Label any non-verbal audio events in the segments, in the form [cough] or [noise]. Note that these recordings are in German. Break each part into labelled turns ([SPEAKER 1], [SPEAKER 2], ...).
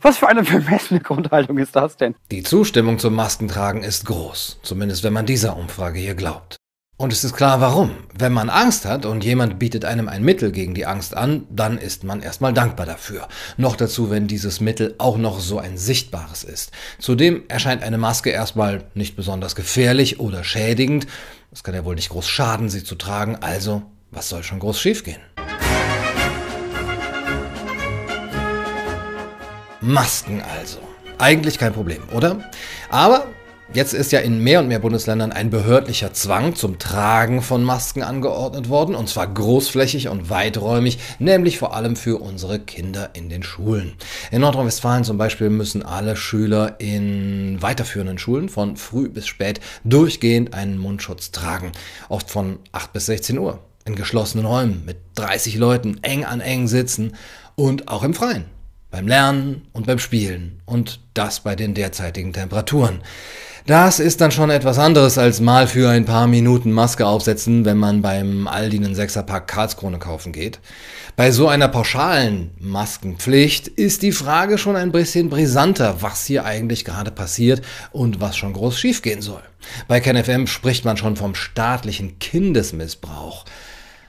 [SPEAKER 1] Was für eine vermessene Grundhaltung ist das denn?
[SPEAKER 2] Die Zustimmung zum Maskentragen ist groß, zumindest wenn man dieser Umfrage hier glaubt. Und es ist klar warum. Wenn man Angst hat und jemand bietet einem ein Mittel gegen die Angst an, dann ist man erstmal dankbar dafür. Noch dazu, wenn dieses Mittel auch noch so ein sichtbares ist. Zudem erscheint eine Maske erstmal nicht besonders gefährlich oder schädigend. Es kann ja wohl nicht groß schaden, sie zu tragen, also was soll schon groß schiefgehen? Masken also. Eigentlich kein Problem, oder? Aber Jetzt ist ja in mehr und mehr Bundesländern ein behördlicher Zwang zum Tragen von Masken angeordnet worden, und zwar großflächig und weiträumig, nämlich vor allem für unsere Kinder in den Schulen. In Nordrhein-Westfalen zum Beispiel müssen alle Schüler in weiterführenden Schulen von früh bis spät durchgehend einen Mundschutz tragen, oft von 8 bis 16 Uhr, in geschlossenen Räumen mit 30 Leuten eng an eng sitzen und auch im Freien beim Lernen und beim Spielen und das bei den derzeitigen Temperaturen. Das ist dann schon etwas anderes als mal für ein paar Minuten Maske aufsetzen, wenn man beim Aldi einen Sechserpack Karlskrone kaufen geht. Bei so einer pauschalen Maskenpflicht ist die Frage schon ein bisschen brisanter, was hier eigentlich gerade passiert und was schon groß schiefgehen soll. Bei KenFM spricht man schon vom staatlichen Kindesmissbrauch.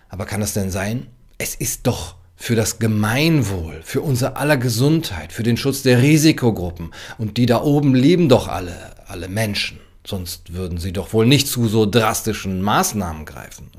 [SPEAKER 2] Aber kann es denn sein? Es ist doch für das Gemeinwohl, für unser aller Gesundheit, für den Schutz der Risikogruppen. Und die da oben lieben doch alle, alle Menschen. Sonst würden sie doch wohl nicht zu so drastischen Maßnahmen greifen.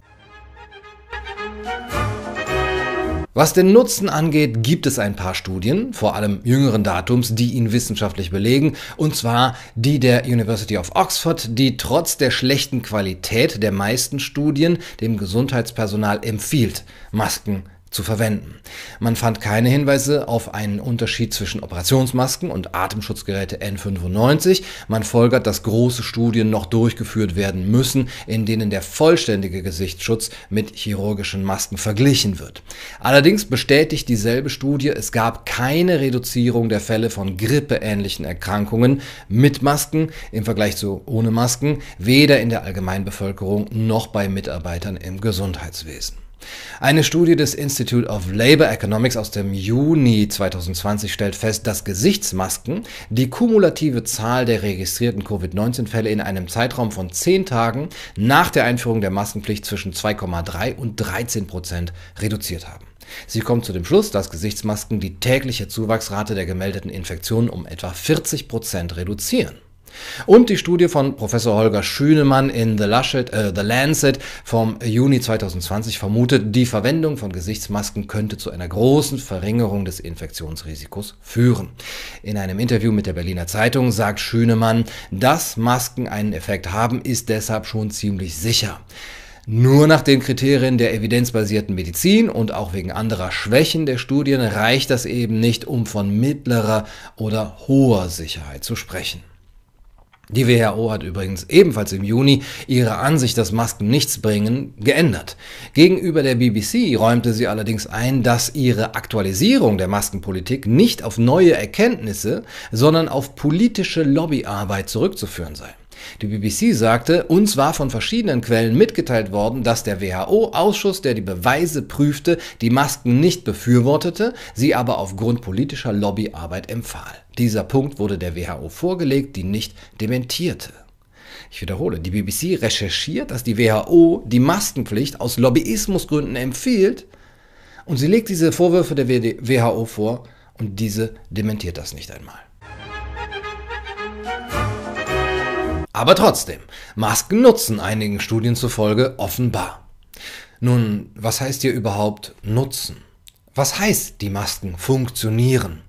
[SPEAKER 2] Was den Nutzen angeht, gibt es ein paar Studien, vor allem jüngeren Datums, die ihn wissenschaftlich belegen, und zwar die der University of Oxford, die trotz der schlechten Qualität der meisten Studien dem Gesundheitspersonal empfiehlt, Masken zu verwenden. Man fand keine Hinweise auf einen Unterschied zwischen Operationsmasken und Atemschutzgeräte N95. Man folgert, dass große Studien noch durchgeführt werden müssen, in denen der vollständige Gesichtsschutz mit chirurgischen Masken verglichen wird. Allerdings bestätigt dieselbe Studie, es gab keine Reduzierung der Fälle von grippeähnlichen Erkrankungen mit Masken im Vergleich zu ohne Masken, weder in der Allgemeinbevölkerung noch bei Mitarbeitern im Gesundheitswesen. Eine Studie des Institute of Labor Economics aus dem Juni 2020 stellt fest, dass Gesichtsmasken die kumulative Zahl der registrierten Covid-19-Fälle in einem Zeitraum von 10 Tagen nach der Einführung der Maskenpflicht zwischen 2,3 und 13 Prozent reduziert haben. Sie kommt zu dem Schluss, dass Gesichtsmasken die tägliche Zuwachsrate der gemeldeten Infektionen um etwa 40 Prozent reduzieren. Und die Studie von Professor Holger Schünemann in The, Lancet, äh, The Lancet vom Juni 2020 vermutet, die Verwendung von Gesichtsmasken könnte zu einer großen Verringerung des Infektionsrisikos führen. In einem Interview mit der Berliner Zeitung sagt Schünemann, dass Masken einen Effekt haben, ist deshalb schon ziemlich sicher. Nur nach den Kriterien der evidenzbasierten Medizin und auch wegen anderer Schwächen der Studien reicht das eben nicht, um von mittlerer oder hoher Sicherheit zu sprechen. Die WHO hat übrigens ebenfalls im Juni ihre Ansicht, dass Masken nichts bringen, geändert. Gegenüber der BBC räumte sie allerdings ein, dass ihre Aktualisierung der Maskenpolitik nicht auf neue Erkenntnisse, sondern auf politische Lobbyarbeit zurückzuführen sei. Die BBC sagte, uns war von verschiedenen Quellen mitgeteilt worden, dass der WHO-Ausschuss, der die Beweise prüfte, die Masken nicht befürwortete, sie aber aufgrund politischer Lobbyarbeit empfahl. Dieser Punkt wurde der WHO vorgelegt, die nicht dementierte. Ich wiederhole, die BBC recherchiert, dass die WHO die Maskenpflicht aus Lobbyismusgründen empfiehlt und sie legt diese Vorwürfe der WHO vor und diese dementiert das nicht einmal. Aber trotzdem, Masken nutzen einigen Studien zufolge offenbar. Nun, was heißt hier überhaupt nutzen? Was heißt, die Masken funktionieren?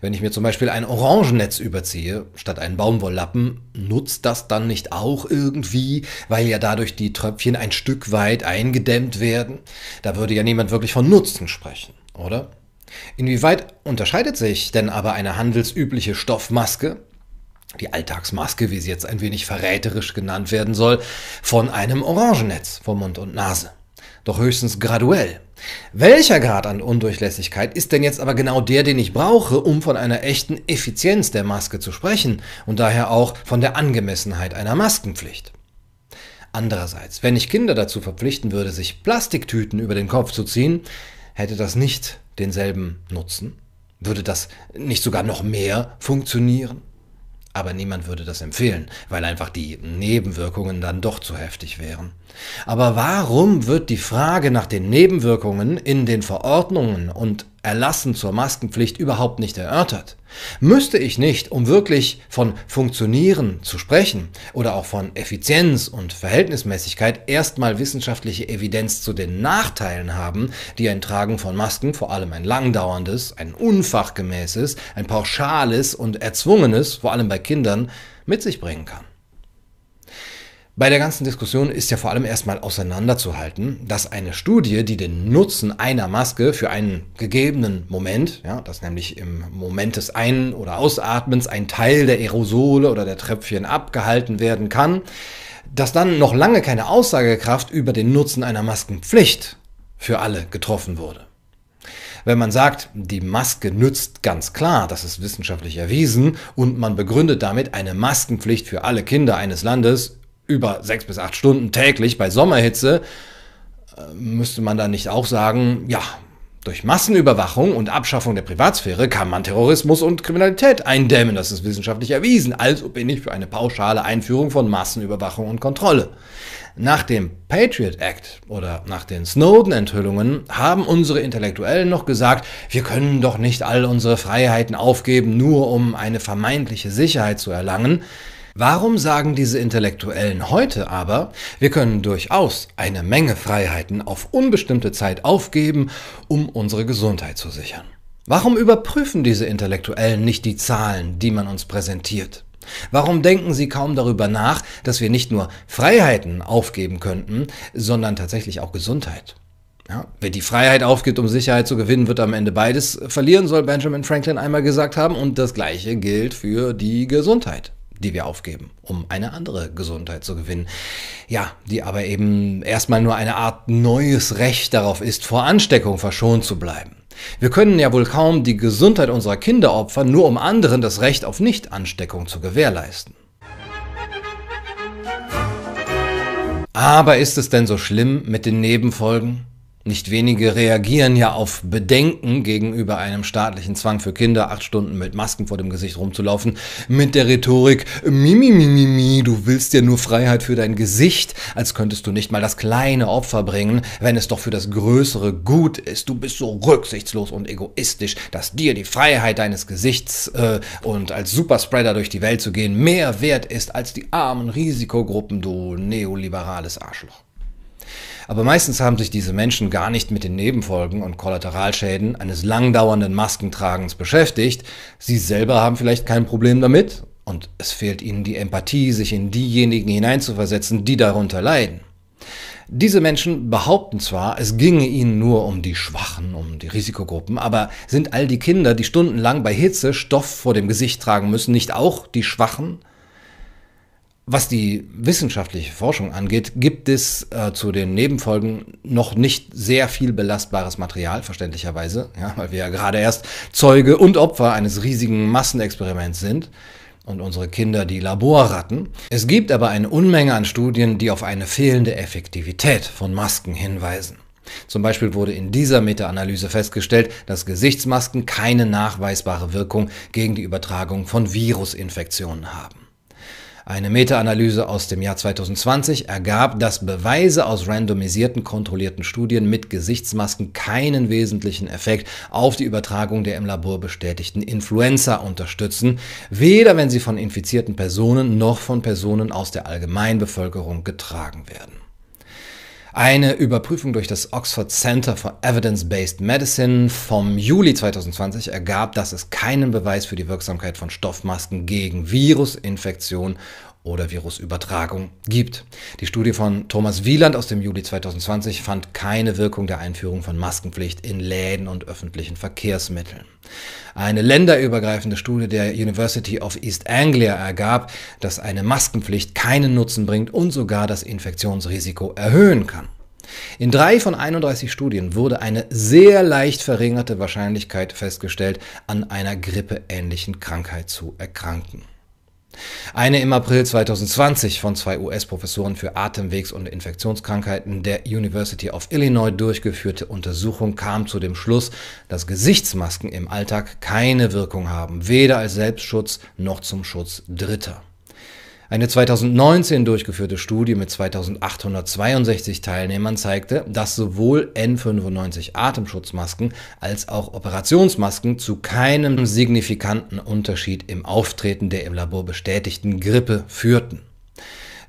[SPEAKER 2] Wenn ich mir zum Beispiel ein Orangennetz überziehe, statt einen Baumwolllappen, nutzt das dann nicht auch irgendwie, weil ja dadurch die Tröpfchen ein Stück weit eingedämmt werden? Da würde ja niemand wirklich von Nutzen sprechen, oder? Inwieweit unterscheidet sich denn aber eine handelsübliche Stoffmaske, die Alltagsmaske, wie sie jetzt ein wenig verräterisch genannt werden soll, von einem Orangennetz vor Mund und Nase? Doch höchstens graduell. Welcher Grad an Undurchlässigkeit ist denn jetzt aber genau der, den ich brauche, um von einer echten Effizienz der Maske zu sprechen und daher auch von der Angemessenheit einer Maskenpflicht? Andererseits, wenn ich Kinder dazu verpflichten würde, sich Plastiktüten über den Kopf zu ziehen, hätte das nicht denselben Nutzen. Würde das nicht sogar noch mehr funktionieren? Aber niemand würde das empfehlen, weil einfach die Nebenwirkungen dann doch zu heftig wären. Aber warum wird die Frage nach den Nebenwirkungen in den Verordnungen und Erlassen zur Maskenpflicht überhaupt nicht erörtert? Müsste ich nicht, um wirklich von Funktionieren zu sprechen oder auch von Effizienz und Verhältnismäßigkeit, erstmal wissenschaftliche Evidenz zu den Nachteilen haben, die ein Tragen von Masken, vor allem ein langdauerndes, ein unfachgemäßes, ein pauschales und erzwungenes, vor allem bei Kindern, mit sich bringen kann? Bei der ganzen Diskussion ist ja vor allem erstmal auseinanderzuhalten, dass eine Studie, die den Nutzen einer Maske für einen gegebenen Moment, ja, dass nämlich im Moment des Ein- oder Ausatmens ein Teil der Aerosole oder der Tröpfchen abgehalten werden kann, dass dann noch lange keine Aussagekraft über den Nutzen einer Maskenpflicht für alle getroffen wurde. Wenn man sagt, die Maske nützt ganz klar, das ist wissenschaftlich erwiesen, und man begründet damit eine Maskenpflicht für alle Kinder eines Landes über sechs bis acht Stunden täglich bei Sommerhitze, äh, müsste man dann nicht auch sagen, ja, durch Massenüberwachung und Abschaffung der Privatsphäre kann man Terrorismus und Kriminalität eindämmen. Das ist wissenschaftlich erwiesen. Also bin ich für eine pauschale Einführung von Massenüberwachung und Kontrolle. Nach dem Patriot Act oder nach den Snowden-Enthüllungen haben unsere Intellektuellen noch gesagt, wir können doch nicht all unsere Freiheiten aufgeben, nur um eine vermeintliche Sicherheit zu erlangen. Warum sagen diese Intellektuellen heute aber, wir können durchaus eine Menge Freiheiten auf unbestimmte Zeit aufgeben, um unsere Gesundheit zu sichern? Warum überprüfen diese Intellektuellen nicht die Zahlen, die man uns präsentiert? Warum denken sie kaum darüber nach, dass wir nicht nur Freiheiten aufgeben könnten, sondern tatsächlich auch Gesundheit? Ja, wer die Freiheit aufgibt, um Sicherheit zu gewinnen, wird am Ende beides verlieren, soll Benjamin Franklin einmal gesagt haben, und das gleiche gilt für die Gesundheit die wir aufgeben, um eine andere Gesundheit zu gewinnen. Ja, die aber eben erstmal nur eine Art neues Recht darauf ist, vor Ansteckung verschont zu bleiben. Wir können ja wohl kaum die Gesundheit unserer Kinder opfern, nur um anderen das Recht auf Nichtansteckung zu gewährleisten. Aber ist es denn so schlimm mit den Nebenfolgen? Nicht wenige reagieren ja auf Bedenken gegenüber einem staatlichen Zwang für Kinder, acht Stunden mit Masken vor dem Gesicht rumzulaufen, mit der Rhetorik, Mimi, Mimi, Mimi, du willst ja nur Freiheit für dein Gesicht, als könntest du nicht mal das kleine Opfer bringen, wenn es doch für das größere Gut ist. Du bist so rücksichtslos und egoistisch, dass dir die Freiheit deines Gesichts äh, und als Superspreader durch die Welt zu gehen mehr wert ist als die armen Risikogruppen, du neoliberales Arschloch. Aber meistens haben sich diese Menschen gar nicht mit den Nebenfolgen und Kollateralschäden eines langdauernden Maskentragens beschäftigt. Sie selber haben vielleicht kein Problem damit und es fehlt ihnen die Empathie, sich in diejenigen hineinzuversetzen, die darunter leiden. Diese Menschen behaupten zwar, es ginge ihnen nur um die Schwachen, um die Risikogruppen, aber sind all die Kinder, die stundenlang bei Hitze Stoff vor dem Gesicht tragen müssen, nicht auch die Schwachen? Was die wissenschaftliche Forschung angeht, gibt es äh, zu den Nebenfolgen noch nicht sehr viel belastbares Material, verständlicherweise, ja, weil wir ja gerade erst Zeuge und Opfer eines riesigen Massenexperiments sind und unsere Kinder die Laborratten. Es gibt aber eine Unmenge an Studien, die auf eine fehlende Effektivität von Masken hinweisen. Zum Beispiel wurde in dieser Meta-Analyse festgestellt, dass Gesichtsmasken keine nachweisbare Wirkung gegen die Übertragung von Virusinfektionen haben. Eine Meta-Analyse aus dem Jahr 2020 ergab, dass Beweise aus randomisierten kontrollierten Studien mit Gesichtsmasken keinen wesentlichen Effekt auf die Übertragung der im Labor bestätigten Influenza unterstützen, weder wenn sie von infizierten Personen noch von Personen aus der Allgemeinbevölkerung getragen werden. Eine Überprüfung durch das Oxford Center for Evidence-Based Medicine vom Juli 2020 ergab, dass es keinen Beweis für die Wirksamkeit von Stoffmasken gegen Virusinfektion oder Virusübertragung gibt. Die Studie von Thomas Wieland aus dem Juli 2020 fand keine Wirkung der Einführung von Maskenpflicht in Läden und öffentlichen Verkehrsmitteln. Eine länderübergreifende Studie der University of East Anglia ergab, dass eine Maskenpflicht keinen Nutzen bringt und sogar das Infektionsrisiko erhöhen kann. In drei von 31 Studien wurde eine sehr leicht verringerte Wahrscheinlichkeit festgestellt, an einer grippeähnlichen Krankheit zu erkranken. Eine im April 2020 von zwei US-Professoren für Atemwegs- und Infektionskrankheiten der University of Illinois durchgeführte Untersuchung kam zu dem Schluss, dass Gesichtsmasken im Alltag keine Wirkung haben, weder als Selbstschutz noch zum Schutz Dritter. Eine 2019 durchgeführte Studie mit 2862 Teilnehmern zeigte, dass sowohl N95 Atemschutzmasken als auch Operationsmasken zu keinem signifikanten Unterschied im Auftreten der im Labor bestätigten Grippe führten.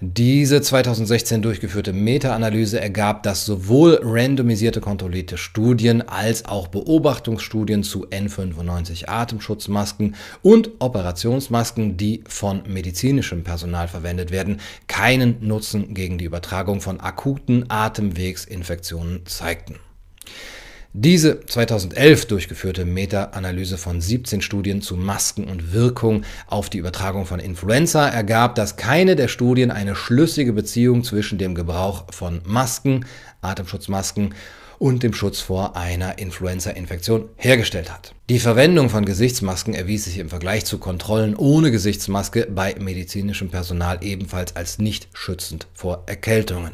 [SPEAKER 2] Diese 2016 durchgeführte Meta-Analyse ergab, dass sowohl randomisierte kontrollierte Studien als auch Beobachtungsstudien zu N95 Atemschutzmasken und Operationsmasken, die von medizinischem Personal verwendet werden, keinen Nutzen gegen die Übertragung von akuten Atemwegsinfektionen zeigten. Diese 2011 durchgeführte Meta-Analyse von 17 Studien zu Masken und Wirkung auf die Übertragung von Influenza ergab, dass keine der Studien eine schlüssige Beziehung zwischen dem Gebrauch von Masken, Atemschutzmasken und dem Schutz vor einer Influenza-Infektion hergestellt hat. Die Verwendung von Gesichtsmasken erwies sich im Vergleich zu Kontrollen ohne Gesichtsmaske bei medizinischem Personal ebenfalls als nicht schützend vor Erkältungen.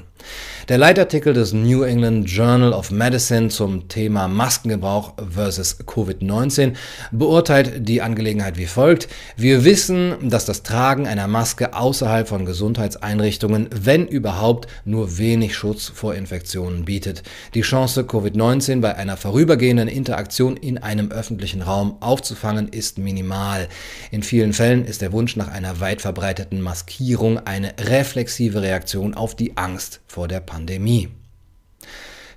[SPEAKER 2] Der Leitartikel des New England Journal of Medicine zum Thema Maskengebrauch versus Covid-19 beurteilt die Angelegenheit wie folgt. Wir wissen, dass das Tragen einer Maske außerhalb von Gesundheitseinrichtungen, wenn überhaupt, nur wenig Schutz vor Infektionen bietet. Die Chance, Covid-19 bei einer vorübergehenden Interaktion in einem öffentlichen Raum aufzufangen, ist minimal. In vielen Fällen ist der Wunsch nach einer weit verbreiteten Maskierung eine reflexive Reaktion auf die Angst vor der Pandemie.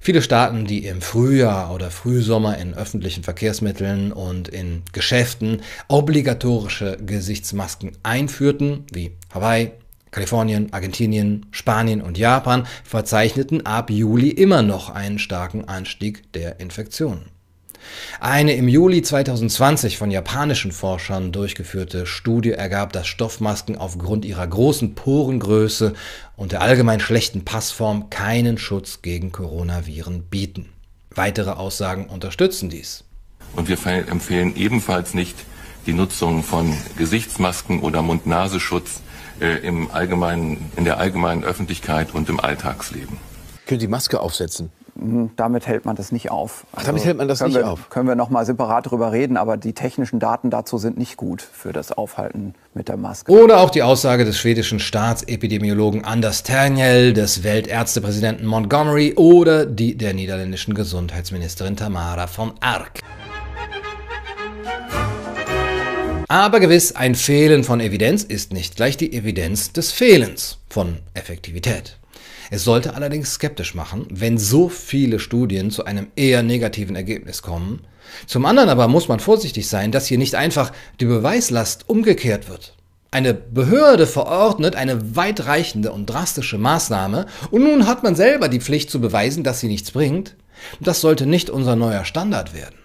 [SPEAKER 2] Viele Staaten, die im Frühjahr oder Frühsommer in öffentlichen Verkehrsmitteln und in Geschäften obligatorische Gesichtsmasken einführten, wie Hawaii, Kalifornien, Argentinien, Spanien und Japan, verzeichneten ab Juli immer noch einen starken Anstieg der Infektionen. Eine im Juli 2020 von japanischen Forschern durchgeführte Studie ergab, dass Stoffmasken aufgrund ihrer großen Porengröße und der allgemein schlechten Passform keinen Schutz gegen Coronaviren bieten. Weitere Aussagen unterstützen dies.
[SPEAKER 3] Und wir empfehlen ebenfalls nicht die Nutzung von Gesichtsmasken oder Mund-Nasenschutz äh, im allgemeinen, in der allgemeinen Öffentlichkeit und im Alltagsleben.
[SPEAKER 4] Können Sie die Maske aufsetzen?
[SPEAKER 1] Hm, damit hält man das nicht auf.
[SPEAKER 4] Ach, damit also hält man das nicht
[SPEAKER 1] wir,
[SPEAKER 4] auf?
[SPEAKER 1] Können wir noch mal separat darüber reden, aber die technischen Daten dazu sind nicht gut für das Aufhalten mit der Maske.
[SPEAKER 2] Oder auch die Aussage des schwedischen Staatsepidemiologen Anders Terniel, des Weltärztepräsidenten Montgomery oder die der niederländischen Gesundheitsministerin Tamara von Ark. Aber gewiss, ein Fehlen von Evidenz ist nicht gleich die Evidenz des Fehlens von Effektivität. Es sollte allerdings skeptisch machen, wenn so viele Studien zu einem eher negativen Ergebnis kommen. Zum anderen aber muss man vorsichtig sein, dass hier nicht einfach die Beweislast umgekehrt wird. Eine Behörde verordnet eine weitreichende und drastische Maßnahme und nun hat man selber die Pflicht zu beweisen, dass sie nichts bringt. Das sollte nicht unser neuer Standard werden.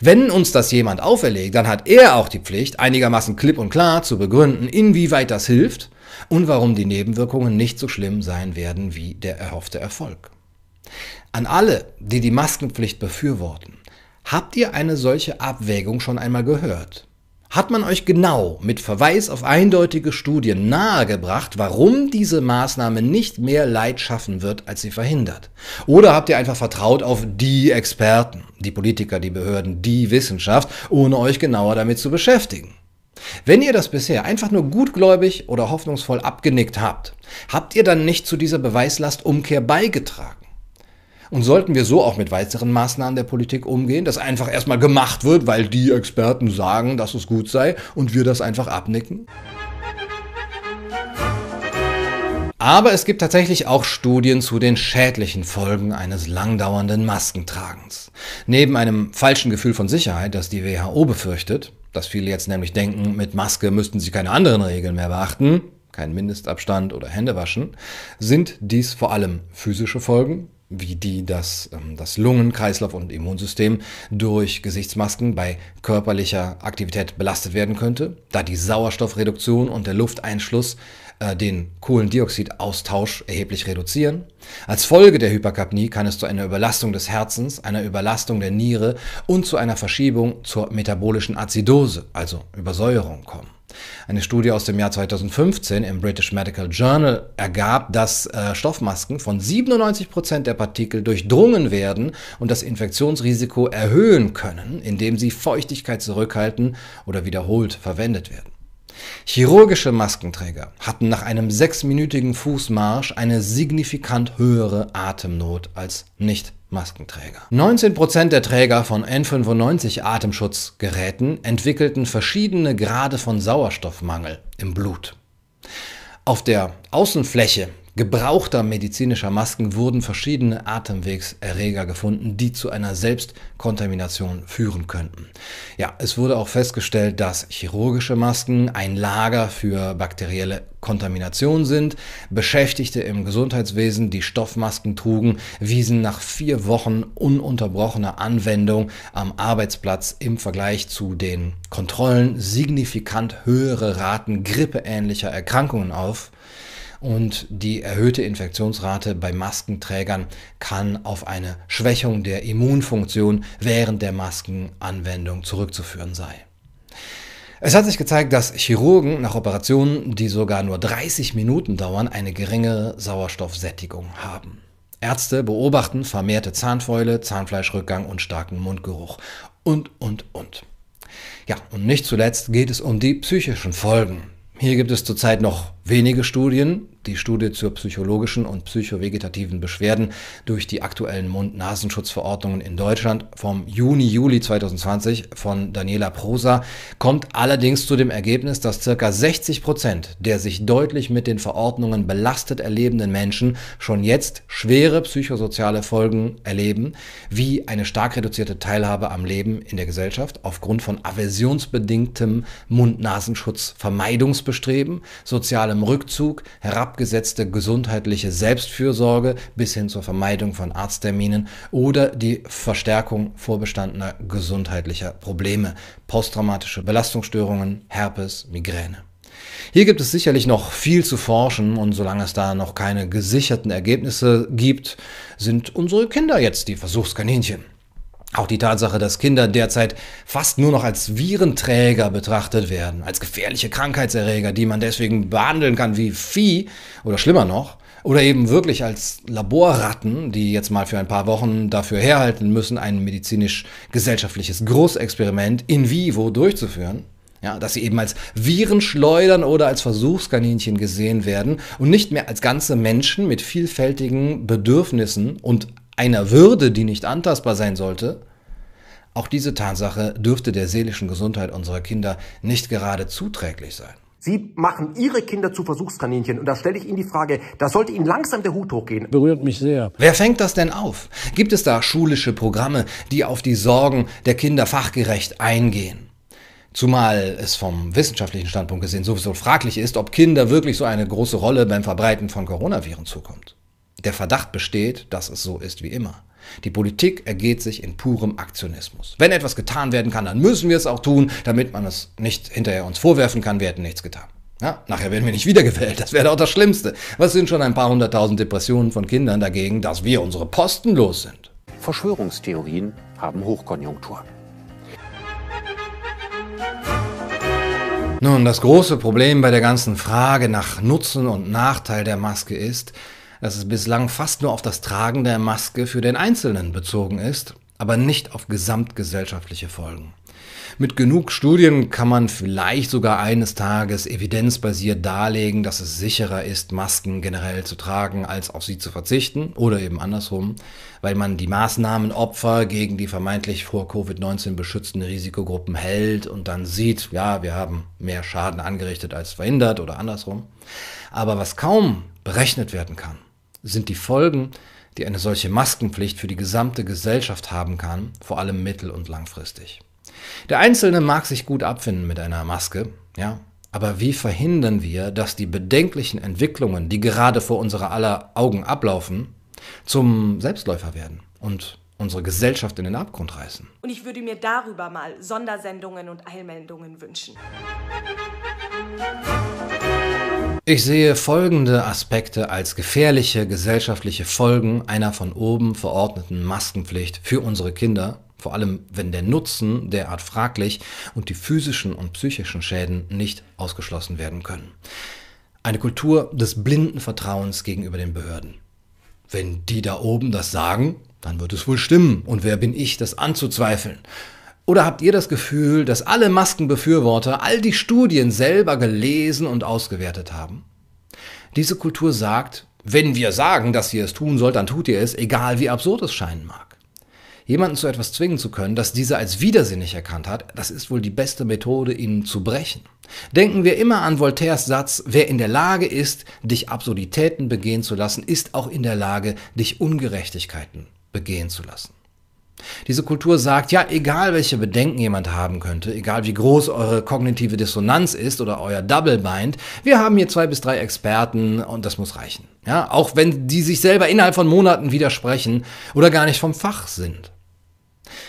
[SPEAKER 2] Wenn uns das jemand auferlegt, dann hat er auch die Pflicht, einigermaßen klipp und klar zu begründen, inwieweit das hilft und warum die Nebenwirkungen nicht so schlimm sein werden wie der erhoffte Erfolg. An alle, die die Maskenpflicht befürworten, habt ihr eine solche Abwägung schon einmal gehört? Hat man euch genau mit Verweis auf eindeutige Studien nahegebracht, warum diese Maßnahme nicht mehr Leid schaffen wird, als sie verhindert? Oder habt ihr einfach vertraut auf die Experten, die Politiker, die Behörden, die Wissenschaft, ohne euch genauer damit zu beschäftigen? Wenn ihr das bisher einfach nur gutgläubig oder hoffnungsvoll abgenickt habt, habt ihr dann nicht zu dieser Beweislastumkehr beigetragen? Und sollten wir so auch mit weiteren Maßnahmen der Politik umgehen, dass einfach erstmal gemacht wird, weil die Experten sagen, dass es gut sei und wir das einfach abnicken? Aber es gibt tatsächlich auch Studien zu den schädlichen Folgen eines langdauernden Maskentragens. Neben einem falschen Gefühl von Sicherheit, das die WHO befürchtet, dass viele jetzt nämlich denken, mit Maske müssten sie keine anderen Regeln mehr beachten, kein Mindestabstand oder Hände waschen, sind dies vor allem physische Folgen, wie die, dass ähm, das Lungen-, Kreislauf- und Immunsystem durch Gesichtsmasken bei körperlicher Aktivität belastet werden könnte, da die Sauerstoffreduktion und der Lufteinschluss äh, den Kohlendioxidaustausch erheblich reduzieren. Als Folge der Hyperkapnie kann es zu einer Überlastung des Herzens, einer Überlastung der Niere und zu einer Verschiebung zur metabolischen Azidose, also Übersäuerung kommen. Eine Studie aus dem Jahr 2015 im British Medical Journal ergab, dass äh, Stoffmasken von 97 Prozent der Partikel durchdrungen werden und das Infektionsrisiko erhöhen können, indem sie Feuchtigkeit zurückhalten oder wiederholt verwendet werden. Chirurgische Maskenträger hatten nach einem sechsminütigen Fußmarsch eine signifikant höhere Atemnot als Nicht-Maskenträger. 19% der Träger von N95 Atemschutzgeräten entwickelten verschiedene Grade von Sauerstoffmangel im Blut. Auf der Außenfläche gebrauchter medizinischer Masken wurden verschiedene Atemwegserreger gefunden, die zu einer Selbstkontamination führen könnten. Ja, es wurde auch festgestellt, dass chirurgische Masken ein Lager für bakterielle Kontamination sind. Beschäftigte im Gesundheitswesen, die Stoffmasken trugen, wiesen nach vier Wochen ununterbrochener Anwendung am Arbeitsplatz im Vergleich zu den Kontrollen signifikant höhere Raten grippeähnlicher Erkrankungen auf. Und die erhöhte Infektionsrate bei Maskenträgern kann auf eine Schwächung der Immunfunktion während der Maskenanwendung zurückzuführen sein. Es hat sich gezeigt, dass Chirurgen nach Operationen, die sogar nur 30 Minuten dauern, eine geringere Sauerstoffsättigung haben. Ärzte beobachten vermehrte Zahnfäule, Zahnfleischrückgang und starken Mundgeruch. Und, und, und. Ja, und nicht zuletzt geht es um die psychischen Folgen. Hier gibt es zurzeit noch wenige Studien, die Studie zur psychologischen und psychovegetativen Beschwerden durch die aktuellen Mund-Nasenschutzverordnungen in Deutschland vom Juni-Juli 2020 von Daniela Prosa kommt allerdings zu dem Ergebnis, dass ca. 60 Prozent der sich deutlich mit den Verordnungen belastet erlebenden Menschen schon jetzt schwere psychosoziale Folgen erleben, wie eine stark reduzierte Teilhabe am Leben in der Gesellschaft aufgrund von aversionsbedingtem Mund-Nasenschutz-Vermeidungsbestreben, sozialem Rückzug, herab herabgesetzte gesundheitliche Selbstfürsorge bis hin zur Vermeidung von Arztterminen oder die Verstärkung vorbestandener gesundheitlicher Probleme, posttraumatische Belastungsstörungen, Herpes, Migräne. Hier gibt es sicherlich noch viel zu forschen und solange es da noch keine gesicherten Ergebnisse gibt, sind unsere Kinder jetzt die Versuchskaninchen. Auch die Tatsache, dass Kinder derzeit fast nur noch als Virenträger betrachtet werden, als gefährliche Krankheitserreger, die man deswegen behandeln kann wie Vieh oder schlimmer noch, oder eben wirklich als Laborratten, die jetzt mal für ein paar Wochen dafür herhalten müssen, ein medizinisch-gesellschaftliches Großexperiment in vivo durchzuführen. Ja, dass sie eben als Virenschleudern oder als Versuchskaninchen gesehen werden und nicht mehr als ganze Menschen mit vielfältigen Bedürfnissen und einer Würde, die nicht antastbar sein sollte, auch diese Tatsache dürfte der seelischen Gesundheit unserer Kinder nicht gerade zuträglich sein.
[SPEAKER 5] Sie machen Ihre Kinder zu Versuchskaninchen. Und da stelle ich Ihnen die Frage, da sollte Ihnen langsam der Hut hochgehen.
[SPEAKER 2] Berührt mich sehr. Wer fängt das denn auf? Gibt es da schulische Programme, die auf die Sorgen der Kinder fachgerecht eingehen? Zumal es vom wissenschaftlichen Standpunkt gesehen sowieso fraglich ist, ob Kinder wirklich so eine große Rolle beim Verbreiten von Coronaviren zukommt. Der Verdacht besteht, dass es so ist wie immer. Die Politik ergeht sich in purem Aktionismus. Wenn etwas getan werden kann, dann müssen wir es auch tun, damit man es nicht hinterher uns vorwerfen kann, wir hätten nichts getan. Ja, nachher werden wir nicht [laughs] wiedergewählt. Das wäre doch das Schlimmste. Was sind schon ein paar hunderttausend Depressionen von Kindern dagegen, dass wir unsere Posten los sind?
[SPEAKER 6] Verschwörungstheorien haben Hochkonjunktur.
[SPEAKER 2] Nun, das große Problem bei der ganzen Frage nach Nutzen und Nachteil der Maske ist, dass es bislang fast nur auf das Tragen der Maske für den Einzelnen bezogen ist, aber nicht auf gesamtgesellschaftliche Folgen. Mit genug Studien kann man vielleicht sogar eines Tages evidenzbasiert darlegen, dass es sicherer ist, Masken generell zu tragen, als auf sie zu verzichten oder eben andersrum, weil man die Maßnahmenopfer gegen die vermeintlich vor Covid-19 beschützten Risikogruppen hält und dann sieht, ja, wir haben mehr Schaden angerichtet als verhindert oder andersrum. Aber was kaum berechnet werden kann, sind die Folgen, die eine solche Maskenpflicht für die gesamte Gesellschaft haben kann, vor allem mittel- und langfristig. Der Einzelne mag sich gut abfinden mit einer Maske, ja, aber wie verhindern wir, dass die bedenklichen Entwicklungen, die gerade vor unserer aller Augen ablaufen, zum Selbstläufer werden und unsere Gesellschaft in den Abgrund reißen?
[SPEAKER 7] Und ich würde mir darüber mal Sondersendungen und Eilmeldungen wünschen.
[SPEAKER 2] Ich sehe folgende Aspekte als gefährliche gesellschaftliche Folgen einer von oben verordneten Maskenpflicht für unsere Kinder, vor allem wenn der Nutzen derart fraglich und die physischen und psychischen Schäden nicht ausgeschlossen werden können. Eine Kultur des blinden Vertrauens gegenüber den Behörden. Wenn die da oben das sagen, dann wird es wohl stimmen. Und wer bin ich, das anzuzweifeln? Oder habt ihr das Gefühl, dass alle Maskenbefürworter all die Studien selber gelesen und ausgewertet haben? Diese Kultur sagt, wenn wir sagen, dass ihr es tun sollt, dann tut ihr es, egal wie absurd es scheinen mag. Jemanden zu etwas zwingen zu können, das dieser als widersinnig erkannt hat, das ist wohl die beste Methode, ihn zu brechen. Denken wir immer an Voltaires Satz, wer in der Lage ist, dich Absurditäten begehen zu lassen, ist auch in der Lage, dich Ungerechtigkeiten begehen zu lassen. Diese Kultur sagt, ja, egal welche Bedenken jemand haben könnte, egal wie groß eure kognitive Dissonanz ist oder euer Double Bind, wir haben hier zwei bis drei Experten und das muss reichen. Ja, auch wenn die sich selber innerhalb von Monaten widersprechen oder gar nicht vom Fach sind.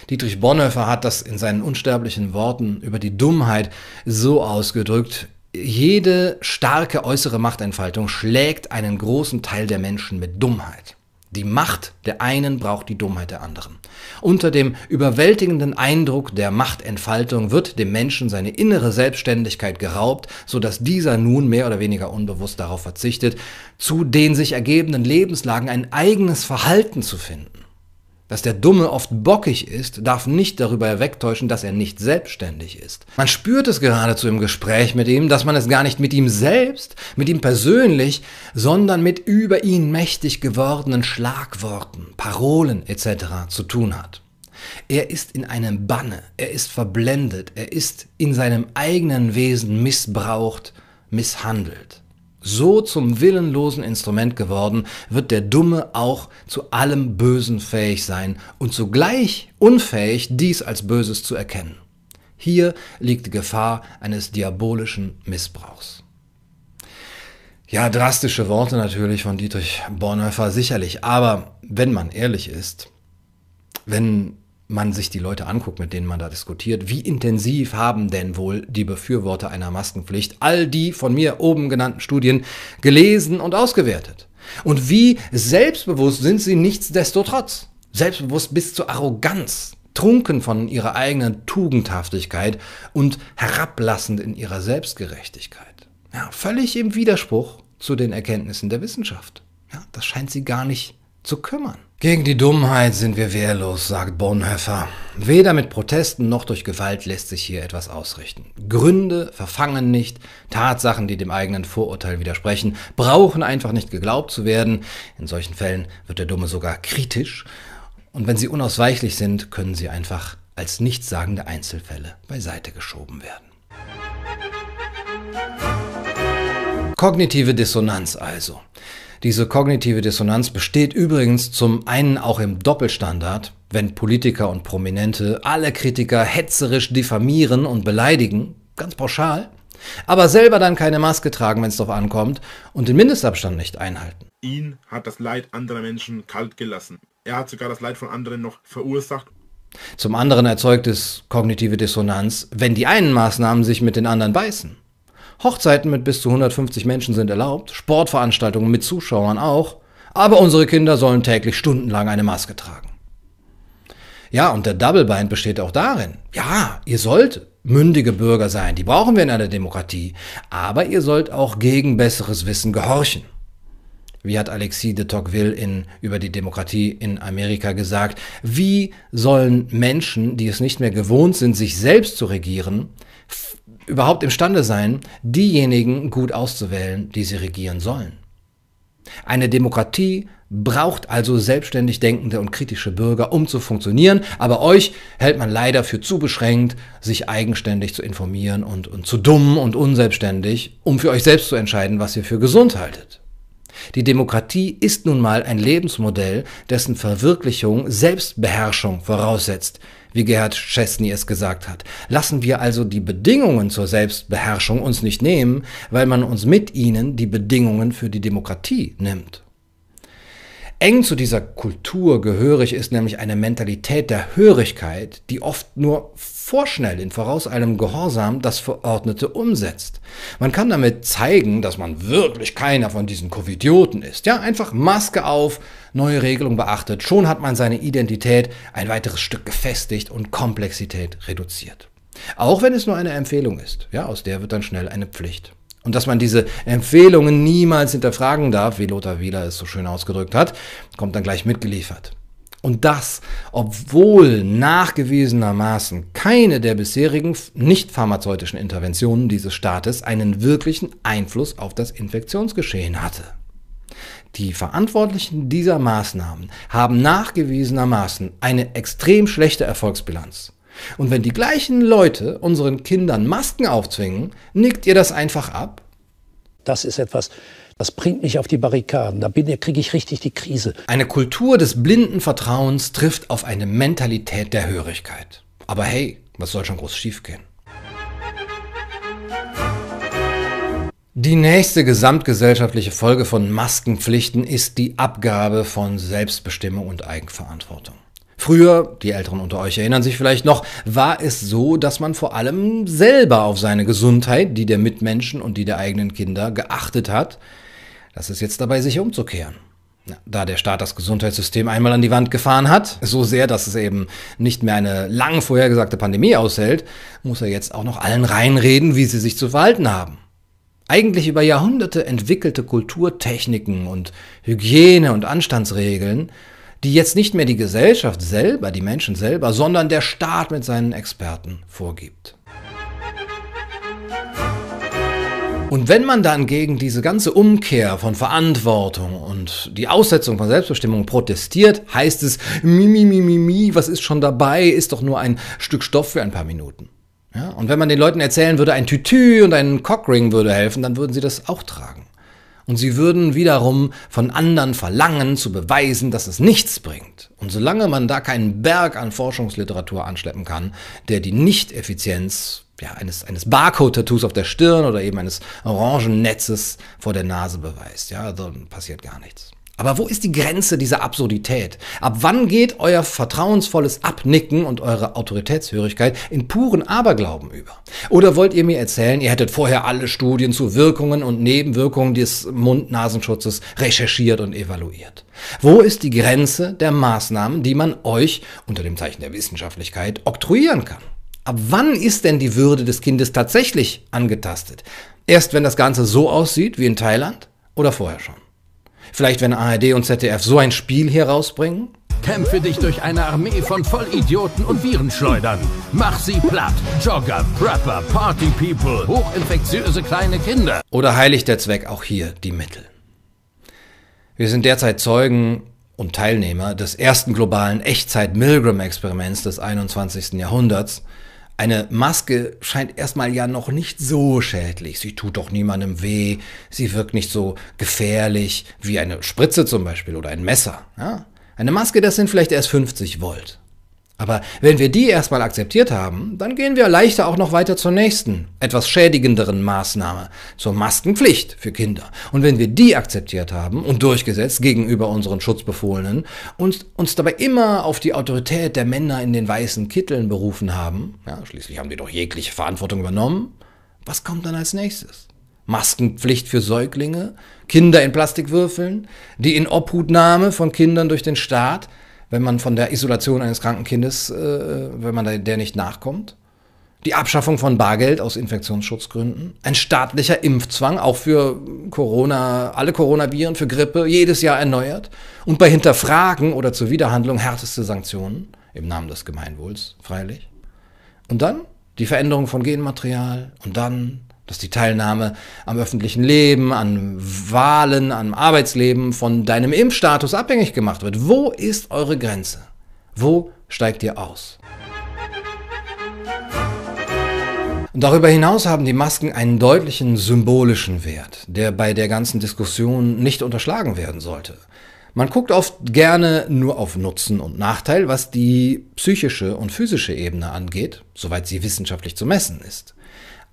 [SPEAKER 2] Dietrich Bonhoeffer hat das in seinen unsterblichen Worten über die Dummheit so ausgedrückt, jede starke äußere Machtentfaltung schlägt einen großen Teil der Menschen mit Dummheit. Die Macht der einen braucht die Dummheit der anderen. Unter dem überwältigenden Eindruck der Machtentfaltung wird dem Menschen seine innere Selbstständigkeit geraubt, so dass dieser nun mehr oder weniger unbewusst darauf verzichtet, zu den sich ergebenden Lebenslagen ein eigenes Verhalten zu finden. Dass der Dumme oft bockig ist, darf nicht darüber hinwegtäuschen, dass er nicht selbstständig ist. Man spürt es geradezu im Gespräch mit ihm, dass man es gar nicht mit ihm selbst, mit ihm persönlich, sondern mit über ihn mächtig gewordenen Schlagworten, Parolen etc. zu tun hat. Er ist in einem Banne, er ist verblendet, er ist in seinem eigenen Wesen missbraucht, misshandelt so zum willenlosen Instrument geworden, wird der Dumme auch zu allem Bösen fähig sein und zugleich unfähig, dies als Böses zu erkennen. Hier liegt die Gefahr eines diabolischen Missbrauchs. Ja, drastische Worte natürlich von Dietrich Bonhoeffer sicherlich, aber wenn man ehrlich ist, wenn man sich die Leute anguckt, mit denen man da diskutiert, wie intensiv haben denn wohl die Befürworter einer Maskenpflicht all die von mir oben genannten Studien gelesen und ausgewertet? Und wie selbstbewusst sind sie nichtsdestotrotz? Selbstbewusst bis zur Arroganz, trunken von ihrer eigenen Tugendhaftigkeit und herablassend in ihrer Selbstgerechtigkeit. Ja, völlig im Widerspruch zu den Erkenntnissen der Wissenschaft. Ja, das scheint sie gar nicht zu kümmern. Gegen die Dummheit sind wir wehrlos, sagt Bonhoeffer. Weder mit Protesten noch durch Gewalt lässt sich hier etwas ausrichten. Gründe verfangen nicht, Tatsachen, die dem eigenen Vorurteil widersprechen, brauchen einfach nicht geglaubt zu werden. In solchen Fällen wird der Dumme sogar kritisch. Und wenn sie unausweichlich sind, können sie einfach als nichtssagende Einzelfälle beiseite geschoben werden. Kognitive Dissonanz also. Diese kognitive Dissonanz besteht übrigens zum einen auch im Doppelstandard, wenn Politiker und Prominente alle Kritiker hetzerisch diffamieren und beleidigen, ganz pauschal, aber selber dann keine Maske tragen, wenn es darauf ankommt, und den Mindestabstand nicht einhalten.
[SPEAKER 8] Ihn hat das Leid anderer Menschen kalt gelassen. Er hat sogar das Leid von anderen noch verursacht.
[SPEAKER 2] Zum anderen erzeugt es kognitive Dissonanz, wenn die einen Maßnahmen sich mit den anderen beißen. Hochzeiten mit bis zu 150 Menschen sind erlaubt, Sportveranstaltungen mit Zuschauern auch, aber unsere Kinder sollen täglich stundenlang eine Maske tragen. Ja, und der Double Bind besteht auch darin. Ja, ihr sollt mündige Bürger sein, die brauchen wir in einer Demokratie, aber ihr sollt auch gegen besseres Wissen gehorchen. Wie hat Alexis de Tocqueville in, über die Demokratie in Amerika gesagt, wie sollen Menschen, die es nicht mehr gewohnt sind, sich selbst zu regieren, überhaupt imstande sein, diejenigen gut auszuwählen, die sie regieren sollen. Eine Demokratie braucht also selbstständig denkende und kritische Bürger, um zu funktionieren, aber euch hält man leider für zu beschränkt, sich eigenständig zu informieren und, und zu dumm und unselbstständig, um für euch selbst zu entscheiden, was ihr für gesund haltet. Die Demokratie ist nun mal ein Lebensmodell, dessen Verwirklichung Selbstbeherrschung voraussetzt, wie Gerhard Chesney es gesagt hat. Lassen wir also die Bedingungen zur Selbstbeherrschung uns nicht nehmen, weil man uns mit ihnen die Bedingungen für die Demokratie nimmt. Eng zu dieser Kultur gehörig ist nämlich eine Mentalität der Hörigkeit, die oft nur vorschnell in vorauseilendem Gehorsam das Verordnete umsetzt. Man kann damit zeigen, dass man wirklich keiner von diesen Covidioten ist. Ja, einfach Maske auf, neue Regelung beachtet, schon hat man seine Identität ein weiteres Stück gefestigt und Komplexität reduziert. Auch wenn es nur eine Empfehlung ist, ja, aus der wird dann schnell eine Pflicht. Und dass man diese Empfehlungen niemals hinterfragen darf, wie Lothar Wieler es so schön ausgedrückt hat, kommt dann gleich mitgeliefert. Und das, obwohl nachgewiesenermaßen keine der bisherigen nicht pharmazeutischen Interventionen dieses Staates einen wirklichen Einfluss auf das Infektionsgeschehen hatte. Die Verantwortlichen dieser Maßnahmen haben nachgewiesenermaßen eine extrem schlechte Erfolgsbilanz. Und wenn die gleichen Leute unseren Kindern Masken aufzwingen, nickt ihr das einfach ab?
[SPEAKER 9] Das ist etwas, das bringt mich auf die Barrikaden. Da kriege ich richtig die Krise.
[SPEAKER 2] Eine Kultur des blinden Vertrauens trifft auf eine Mentalität der Hörigkeit. Aber hey, was soll schon groß schiefgehen? Die nächste gesamtgesellschaftliche Folge von Maskenpflichten ist die Abgabe von Selbstbestimmung und Eigenverantwortung. Früher, die Älteren unter euch erinnern sich vielleicht noch, war es so, dass man vor allem selber auf seine Gesundheit, die der Mitmenschen und die der eigenen Kinder geachtet hat. Das ist jetzt dabei, sich umzukehren. Da der Staat das Gesundheitssystem einmal an die Wand gefahren hat, so sehr, dass es eben nicht mehr eine lang vorhergesagte Pandemie aushält, muss er jetzt auch noch allen reinreden, wie sie sich zu verhalten haben. Eigentlich über Jahrhunderte entwickelte Kulturtechniken und Hygiene- und Anstandsregeln die jetzt nicht mehr die Gesellschaft selber, die Menschen selber, sondern der Staat mit seinen Experten vorgibt. Und wenn man dann gegen diese ganze Umkehr von Verantwortung und die Aussetzung von Selbstbestimmung protestiert, heißt es, mi, mi, mi, was ist schon dabei, ist doch nur ein Stück Stoff für ein paar Minuten. Ja? Und wenn man den Leuten erzählen würde, ein Tütü und ein Cockring würde helfen, dann würden sie das auch tragen. Und sie würden wiederum von anderen verlangen, zu beweisen, dass es nichts bringt. Und solange man da keinen Berg an Forschungsliteratur anschleppen kann, der die Nicht-Effizienz ja, eines, eines Barcode-Tattoos auf der Stirn oder eben eines orangen Netzes vor der Nase beweist, ja, dann passiert gar nichts. Aber wo ist die Grenze dieser Absurdität? Ab wann geht euer vertrauensvolles Abnicken und eure Autoritätshörigkeit in puren Aberglauben über? Oder wollt ihr mir erzählen, ihr hättet vorher alle Studien zu Wirkungen und Nebenwirkungen des Mund-Nasenschutzes recherchiert und evaluiert? Wo ist die Grenze der Maßnahmen, die man euch unter dem Zeichen der Wissenschaftlichkeit oktroyieren kann? Ab wann ist denn die Würde des Kindes tatsächlich angetastet? Erst wenn das Ganze so aussieht wie in Thailand oder vorher schon? Vielleicht, wenn ARD und ZDF so ein Spiel hier rausbringen?
[SPEAKER 10] Kämpfe dich durch eine Armee von Vollidioten und Virenschleudern. Mach sie platt. Jogger, Prepper, Party People, hochinfektiöse kleine Kinder.
[SPEAKER 2] Oder heiligt der Zweck auch hier die Mittel? Wir sind derzeit Zeugen und Teilnehmer des ersten globalen Echtzeit-Milgram-Experiments des 21. Jahrhunderts, eine Maske scheint erstmal ja noch nicht so schädlich. Sie tut doch niemandem weh. Sie wirkt nicht so gefährlich wie eine Spritze zum Beispiel oder ein Messer. Ja? Eine Maske, das sind vielleicht erst 50 Volt. Aber wenn wir die erstmal akzeptiert haben, dann gehen wir leichter auch noch weiter zur nächsten, etwas schädigenderen Maßnahme, zur Maskenpflicht für Kinder. Und wenn wir die akzeptiert haben und durchgesetzt gegenüber unseren Schutzbefohlenen und uns dabei immer auf die Autorität der Männer in den weißen Kitteln berufen haben, ja, schließlich haben die doch jegliche Verantwortung übernommen, was kommt dann als nächstes? Maskenpflicht für Säuglinge, Kinder in Plastikwürfeln, die Inobhutnahme von Kindern durch den Staat, wenn man von der Isolation eines kranken Kindes, äh, wenn man der nicht nachkommt. Die Abschaffung von Bargeld aus Infektionsschutzgründen. Ein staatlicher Impfzwang, auch für Corona, alle Coronaviren, für Grippe, jedes Jahr erneuert. Und bei Hinterfragen oder zur Wiederhandlung härteste Sanktionen, im Namen des Gemeinwohls, freilich. Und dann die Veränderung von Genmaterial und dann dass die Teilnahme am öffentlichen Leben, an Wahlen, am Arbeitsleben von deinem Impfstatus abhängig gemacht wird. Wo ist eure Grenze? Wo steigt ihr aus? Und darüber hinaus haben die Masken einen deutlichen symbolischen Wert, der bei der ganzen Diskussion nicht unterschlagen werden sollte. Man guckt oft gerne nur auf Nutzen und Nachteil, was die psychische und physische Ebene angeht, soweit sie wissenschaftlich zu messen ist.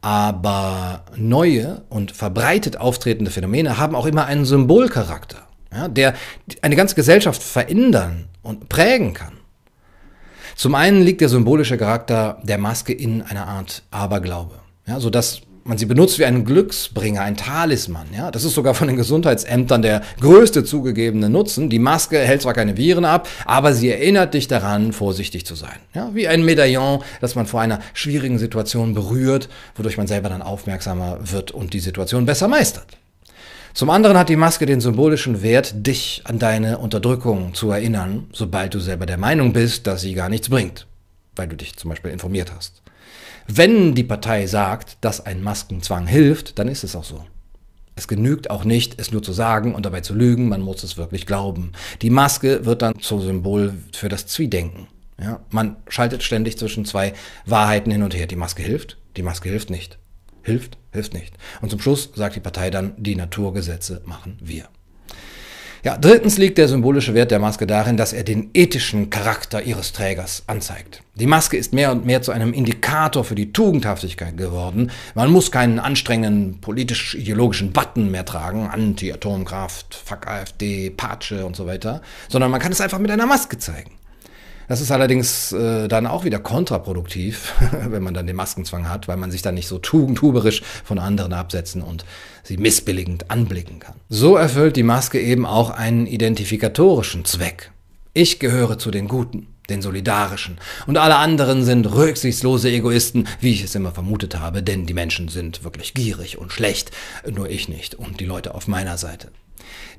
[SPEAKER 2] Aber neue und verbreitet auftretende Phänomene haben auch immer einen Symbolcharakter. ja, der eine ganze Gesellschaft verändern und prägen kann. Zum einen liegt der symbolische Charakter der Maske in einer Art Aberglaube, ja, sodass man sie benutzt wie einen Glücksbringer, ein Talisman. Ja? Das ist sogar von den Gesundheitsämtern der größte zugegebene Nutzen. Die Maske hält zwar keine Viren ab, aber sie erinnert dich daran, vorsichtig zu sein. Ja? Wie ein Medaillon, das man vor einer schwierigen Situation berührt, wodurch man selber dann aufmerksamer wird und die Situation besser meistert. Zum anderen hat die Maske den symbolischen Wert, dich an deine Unterdrückung zu erinnern, sobald du selber der Meinung bist, dass sie gar nichts bringt, weil du dich zum Beispiel informiert hast. Wenn die Partei sagt, dass ein Maskenzwang hilft, dann ist es auch so. Es genügt auch nicht, es nur zu sagen und dabei zu lügen, man muss es wirklich glauben. Die Maske wird dann zum Symbol für das Zwiedenken. Ja, man schaltet ständig zwischen zwei Wahrheiten hin und her. Die Maske hilft, die Maske hilft nicht. Hilft, hilft nicht. Und zum Schluss sagt die Partei dann, die Naturgesetze machen wir. Ja, drittens liegt der symbolische Wert der Maske darin, dass er den ethischen Charakter ihres Trägers anzeigt. Die Maske ist mehr und mehr zu einem Indikator für die Tugendhaftigkeit geworden. Man muss keinen anstrengenden politisch-ideologischen Button mehr tragen, Anti-Atomkraft, Fuck AfD, Patsche und so weiter, sondern man kann es einfach mit einer Maske zeigen. Das ist allerdings äh, dann auch wieder kontraproduktiv, [laughs] wenn man dann den Maskenzwang hat, weil man sich dann nicht so tugendhuberisch von anderen absetzen und sie missbilligend anblicken kann. So erfüllt die Maske eben auch einen identifikatorischen Zweck. Ich gehöre zu den Guten, den Solidarischen, und alle anderen sind rücksichtslose Egoisten, wie ich es immer vermutet habe, denn die Menschen sind wirklich gierig und schlecht, nur ich nicht und die Leute auf meiner Seite.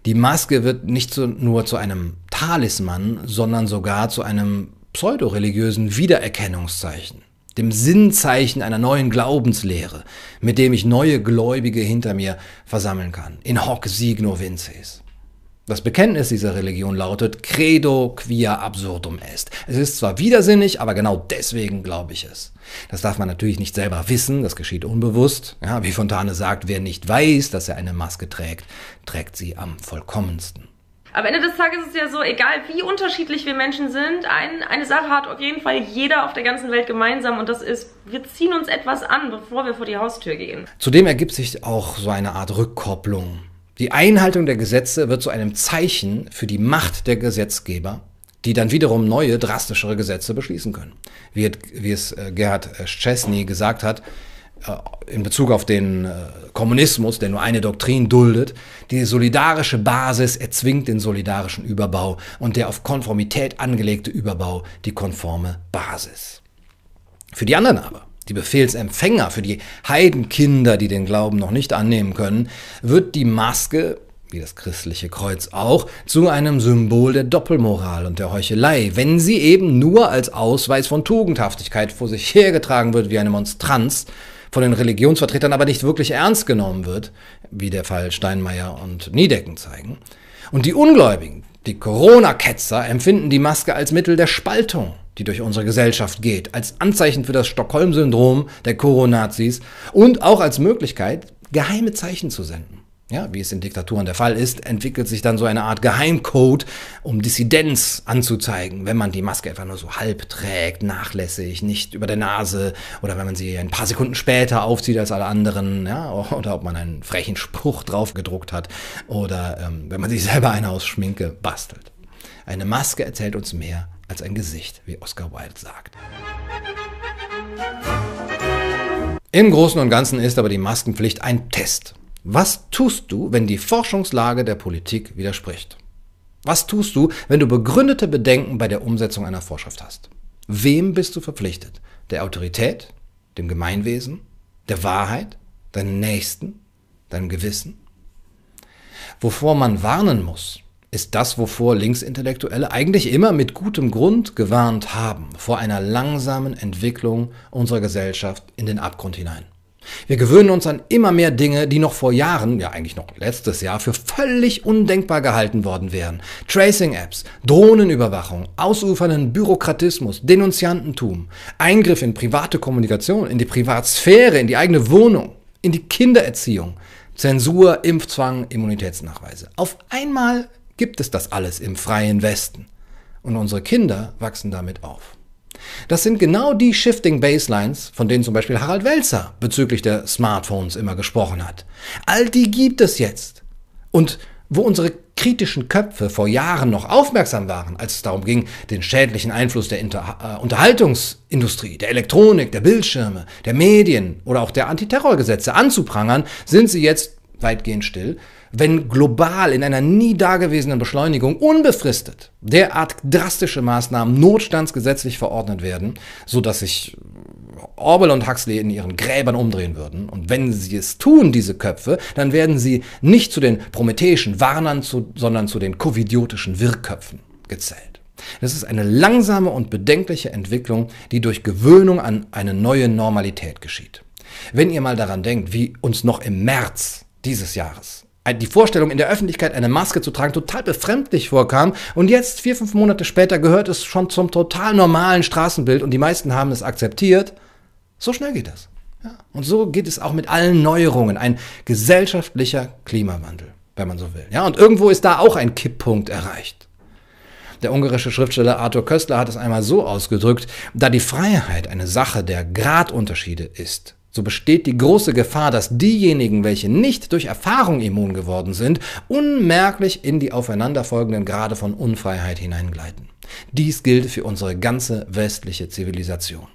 [SPEAKER 2] Die Maske wird nicht so nur zu einem Talisman, sondern sogar zu einem pseudoreligiösen Wiedererkennungszeichen, dem Sinnzeichen einer neuen Glaubenslehre, mit dem ich neue Gläubige hinter mir versammeln kann. In hoc signo vinces. Das Bekenntnis dieser Religion lautet Credo quia absurdum est. Es ist zwar widersinnig, aber genau deswegen glaube ich es. Das darf man natürlich nicht selber wissen, das geschieht unbewusst. Ja, wie Fontane sagt, wer nicht weiß, dass er eine Maske trägt, trägt sie am vollkommensten.
[SPEAKER 7] Am Ende des Tages ist es ja so, egal wie unterschiedlich wir Menschen sind, ein, eine Sache hat auf jeden Fall jeder auf der ganzen Welt gemeinsam und das ist, wir ziehen uns etwas an, bevor wir vor die Haustür gehen.
[SPEAKER 2] Zudem ergibt sich auch so eine Art Rückkopplung. Die Einhaltung der Gesetze wird zu einem Zeichen für die Macht der Gesetzgeber, die dann wiederum neue, drastischere Gesetze beschließen können. Wie, wie es äh, Gerhard Szczesny gesagt hat, äh, in Bezug auf den äh, Kommunismus, der nur eine Doktrin duldet, die solidarische Basis erzwingt den solidarischen Überbau und der auf Konformität angelegte Überbau die konforme Basis. Für die anderen aber, die Befehlsempfänger, für die Heidenkinder, die den Glauben noch nicht annehmen können, wird die Maske, wie das christliche Kreuz auch, zu einem Symbol der Doppelmoral und der Heuchelei, wenn sie eben nur als Ausweis von Tugendhaftigkeit vor sich hergetragen wird wie eine Monstranz, von den Religionsvertretern aber nicht wirklich ernst genommen wird, wie der Fall Steinmeier und Niedecken zeigen. Und die Ungläubigen, die Corona-Ketzer, empfinden die Maske als Mittel der Spaltung die durch unsere Gesellschaft geht, als Anzeichen für das Stockholm-Syndrom der Coronazis und auch als Möglichkeit, geheime Zeichen zu senden. Ja, wie es in Diktaturen der Fall ist, entwickelt sich dann so eine Art Geheimcode, um Dissidenz anzuzeigen, wenn man die Maske einfach nur so halb trägt, nachlässig, nicht über der Nase oder wenn man sie ein paar Sekunden später aufzieht als alle anderen, ja, [laughs] oder ob man einen frechen Spruch drauf gedruckt hat oder ähm, wenn man sich selber eine aus Schminke bastelt. Eine Maske erzählt uns mehr als ein Gesicht, wie Oscar Wilde sagt. Im Großen und Ganzen ist aber die Maskenpflicht ein Test. Was tust du, wenn die Forschungslage der Politik widerspricht? Was tust du, wenn du begründete Bedenken bei der Umsetzung einer Vorschrift hast? Wem bist du verpflichtet? Der Autorität? Dem Gemeinwesen? Der Wahrheit? Deinem Nächsten? Deinem Gewissen? Wovor man warnen muss, ist das, wovor Linksintellektuelle eigentlich immer mit gutem Grund gewarnt haben, vor einer langsamen Entwicklung unserer Gesellschaft in den Abgrund hinein. Wir gewöhnen uns an immer mehr Dinge, die noch vor Jahren, ja eigentlich noch letztes Jahr, für völlig undenkbar gehalten worden wären. Tracing-Apps, Drohnenüberwachung, ausufernden Bürokratismus, Denunziantentum, Eingriff in private Kommunikation, in die Privatsphäre, in die eigene Wohnung, in die Kindererziehung, Zensur, Impfzwang, Immunitätsnachweise. Auf einmal gibt es das alles im freien Westen. Und unsere Kinder wachsen damit auf. Das sind genau die Shifting Baselines, von denen zum Beispiel Harald Welzer bezüglich der Smartphones immer gesprochen hat. All die gibt es jetzt. Und wo unsere kritischen Köpfe vor Jahren noch aufmerksam waren, als es darum ging, den schädlichen Einfluss der Inter äh, Unterhaltungsindustrie, der Elektronik, der Bildschirme, der Medien oder auch der Antiterrorgesetze anzuprangern, sind sie jetzt weitgehend still, wenn global in einer nie dagewesenen Beschleunigung unbefristet derart drastische Maßnahmen notstandsgesetzlich verordnet werden, sodass sich Orwell und Huxley in ihren Gräbern umdrehen würden. Und wenn sie es tun, diese Köpfe, dann werden sie nicht zu den prometheischen Warnern, zu, sondern zu den covidiotischen Wirrköpfen gezählt. Das ist eine langsame und bedenkliche Entwicklung, die durch Gewöhnung an eine neue Normalität geschieht. Wenn ihr mal daran denkt, wie uns noch im März dieses Jahres die Vorstellung, in der Öffentlichkeit eine Maske zu tragen, total befremdlich vorkam. Und jetzt, vier, fünf Monate später, gehört es schon zum total normalen Straßenbild und die meisten haben es akzeptiert. So schnell geht das. Ja. Und so geht es auch mit allen Neuerungen. Ein gesellschaftlicher Klimawandel, wenn man so will. Ja, und irgendwo ist da auch ein Kipppunkt erreicht. Der ungarische Schriftsteller Arthur Köstler hat es einmal so ausgedrückt, da die Freiheit eine Sache der Gradunterschiede ist, so besteht die große Gefahr, dass diejenigen, welche nicht durch Erfahrung immun geworden sind, unmerklich in die aufeinanderfolgenden Grade von Unfreiheit hineingleiten. Dies gilt für unsere ganze westliche Zivilisation.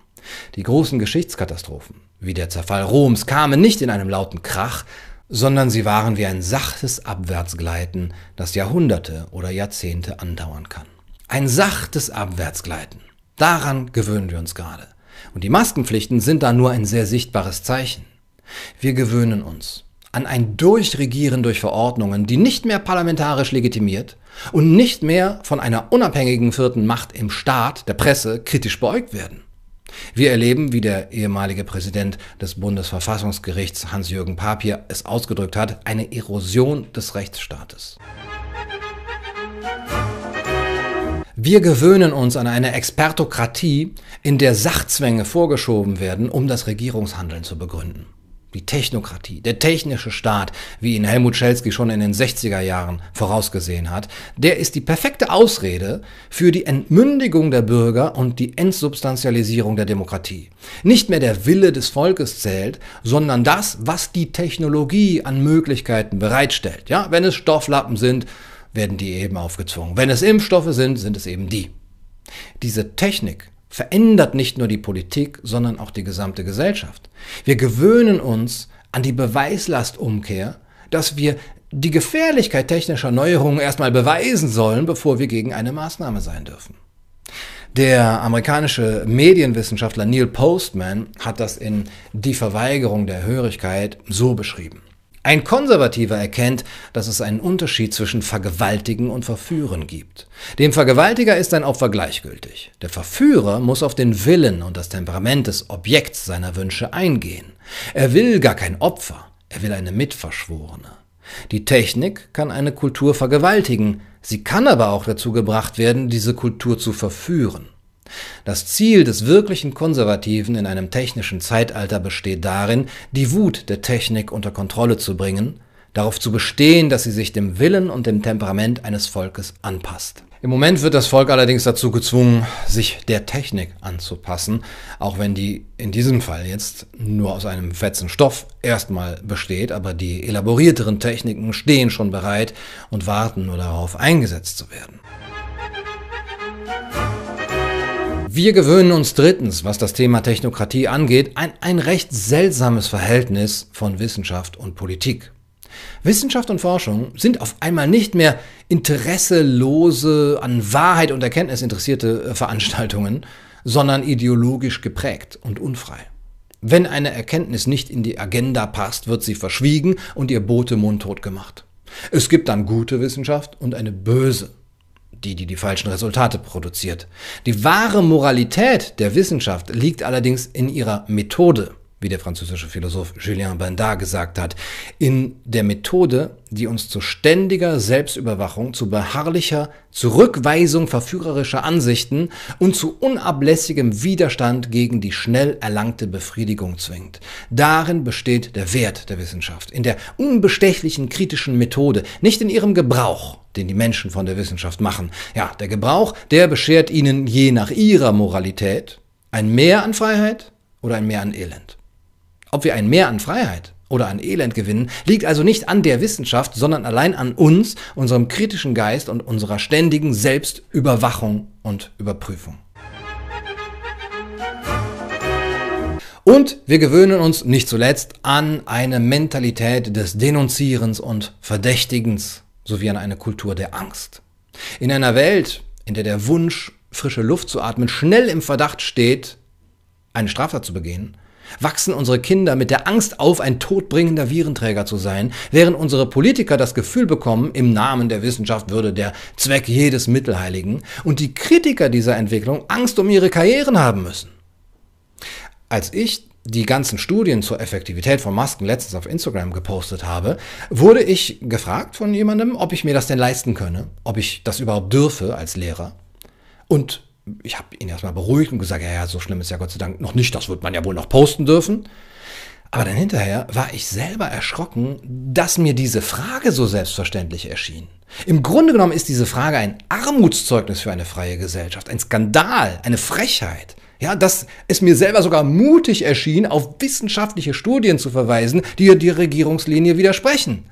[SPEAKER 2] Die großen Geschichtskatastrophen, wie der Zerfall Roms, kamen nicht in einem lauten Krach, sondern sie waren wie ein sachtes Abwärtsgleiten, das Jahrhunderte oder Jahrzehnte andauern kann. Ein sachtes Abwärtsgleiten. Daran gewöhnen wir uns gerade. Und die Maskenpflichten sind da nur ein sehr sichtbares Zeichen. Wir gewöhnen uns an ein Durchregieren durch Verordnungen, die nicht mehr parlamentarisch legitimiert und nicht mehr von einer unabhängigen vierten Macht im Staat, der Presse, kritisch beäugt werden. Wir erleben, wie der ehemalige Präsident des Bundesverfassungsgerichts Hans-Jürgen Papier es ausgedrückt hat, eine Erosion des Rechtsstaates. Wir gewöhnen uns an eine Expertokratie, in der Sachzwänge vorgeschoben werden, um das Regierungshandeln zu begründen. Die Technokratie, der technische Staat, wie ihn Helmut Schelsky schon in den 60er Jahren vorausgesehen hat, der ist die perfekte Ausrede für die Entmündigung der Bürger und die Entsubstantialisierung der Demokratie. Nicht mehr der Wille des Volkes zählt, sondern das, was die Technologie an Möglichkeiten bereitstellt. Ja, wenn es Stofflappen sind, werden die eben aufgezwungen. Wenn es Impfstoffe sind, sind es eben die. Diese Technik verändert nicht nur die Politik, sondern auch die gesamte Gesellschaft. Wir gewöhnen uns an die Beweislastumkehr, dass wir die Gefährlichkeit technischer Neuerungen erstmal beweisen sollen, bevor wir gegen eine Maßnahme sein dürfen. Der amerikanische Medienwissenschaftler Neil Postman hat das in Die Verweigerung der Hörigkeit so beschrieben. Ein Konservativer erkennt, dass es einen Unterschied zwischen Vergewaltigen und Verführen gibt. Dem Vergewaltiger ist ein Opfer gleichgültig. Der Verführer muss auf den Willen und das Temperament des Objekts seiner Wünsche eingehen. Er will gar kein Opfer, er will eine Mitverschworene. Die Technik kann eine Kultur vergewaltigen, sie kann aber auch dazu gebracht werden, diese Kultur zu verführen. Das Ziel des wirklichen Konservativen in einem technischen Zeitalter besteht darin, die Wut der Technik unter Kontrolle zu bringen, darauf zu bestehen, dass sie sich dem Willen und dem Temperament eines Volkes anpasst. Im Moment wird das Volk allerdings dazu gezwungen, sich der Technik anzupassen, auch wenn die in diesem Fall jetzt nur aus einem fetzen Stoff erstmal besteht, aber die elaborierteren Techniken stehen schon bereit und warten nur darauf, eingesetzt zu werden. Wir gewöhnen uns drittens, was das Thema Technokratie angeht, ein, ein recht seltsames Verhältnis von Wissenschaft und Politik. Wissenschaft und Forschung sind auf einmal nicht mehr interesselose, an Wahrheit und Erkenntnis interessierte äh, Veranstaltungen, sondern ideologisch geprägt und unfrei. Wenn eine Erkenntnis nicht in die Agenda passt, wird sie verschwiegen und ihr Bote mundtot gemacht. Es gibt dann gute Wissenschaft und eine böse die, die die falschen Resultate produziert. Die wahre Moralität der Wissenschaft liegt allerdings in ihrer Methode wie der französische Philosoph Julien Bendard gesagt hat, in der Methode, die uns zu ständiger Selbstüberwachung, zu beharrlicher Zurückweisung verführerischer Ansichten und zu unablässigem Widerstand gegen die schnell erlangte Befriedigung zwingt. Darin besteht der Wert der Wissenschaft, in der unbestechlichen kritischen Methode, nicht in ihrem Gebrauch, den die Menschen von der Wissenschaft machen. Ja, der Gebrauch, der beschert ihnen je nach ihrer Moralität ein Mehr an Freiheit oder ein Mehr an Elend. Ob wir ein Mehr an Freiheit oder an Elend gewinnen, liegt also nicht an der Wissenschaft, sondern allein an uns, unserem kritischen Geist und unserer ständigen Selbstüberwachung und Überprüfung. Und wir gewöhnen uns nicht zuletzt an eine Mentalität des Denunzierens und Verdächtigens sowie an eine Kultur der Angst. In einer Welt, in der der Wunsch, frische Luft zu atmen, schnell im Verdacht steht, eine Straftat zu begehen, wachsen unsere Kinder mit der Angst auf, ein todbringender Virenträger zu sein, während unsere Politiker das Gefühl bekommen, im Namen der Wissenschaft würde der Zweck jedes Mittel heiligen und die Kritiker dieser Entwicklung Angst um ihre Karrieren haben müssen. Als ich die ganzen Studien zur Effektivität von Masken letztens auf Instagram gepostet habe, wurde ich gefragt von jemandem, ob ich mir das denn leisten könne, ob ich das überhaupt dürfe als Lehrer. Und ich habe ihn erstmal beruhigt und gesagt, ja, ja, so schlimm ist ja Gott sei Dank noch nicht, das wird man ja wohl noch posten dürfen. Aber dann hinterher war ich selber erschrocken, dass mir diese Frage so selbstverständlich erschien. Im Grunde genommen ist diese Frage ein Armutszeugnis für eine freie Gesellschaft, ein Skandal, eine Frechheit. Ja, dass es mir selber sogar mutig erschien, auf wissenschaftliche Studien zu verweisen, die die Regierungslinie widersprechen.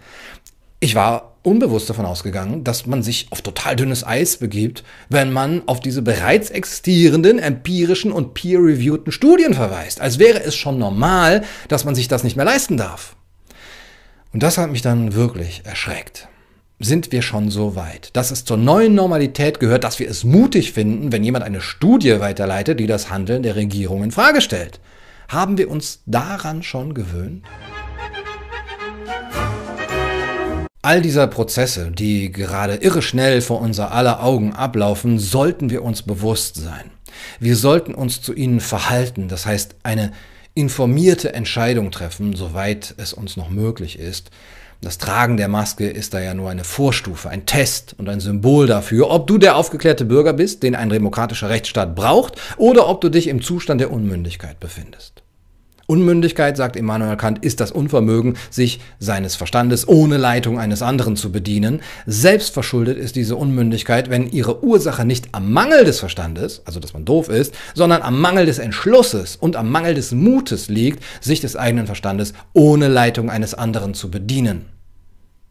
[SPEAKER 2] Ich war unbewusst davon ausgegangen, dass man sich auf total dünnes Eis begibt, wenn man auf diese bereits existierenden empirischen und peer-reviewten Studien verweist, als wäre es schon normal, dass man sich das nicht mehr leisten darf. Und das hat mich dann wirklich erschreckt. Sind wir schon so weit, dass es zur neuen Normalität gehört, dass wir es mutig finden, wenn jemand eine Studie weiterleitet, die das Handeln der Regierung in Frage stellt? Haben wir uns daran schon gewöhnt? All dieser Prozesse, die gerade irre schnell vor unser aller Augen ablaufen, sollten wir uns bewusst sein. Wir sollten uns zu ihnen verhalten, das heißt eine informierte Entscheidung treffen, soweit es uns noch möglich ist. Das Tragen der Maske ist da ja nur eine Vorstufe, ein Test und ein Symbol dafür, ob du der aufgeklärte Bürger bist, den ein demokratischer Rechtsstaat braucht, oder ob du dich im Zustand der Unmündigkeit befindest. Unmündigkeit, sagt Immanuel Kant, ist das Unvermögen, sich seines Verstandes ohne Leitung eines anderen zu bedienen. Selbstverschuldet ist diese Unmündigkeit, wenn ihre Ursache nicht am Mangel des Verstandes, also dass man doof ist, sondern am Mangel des Entschlusses und am Mangel des Mutes liegt, sich des eigenen Verstandes ohne Leitung eines anderen zu bedienen.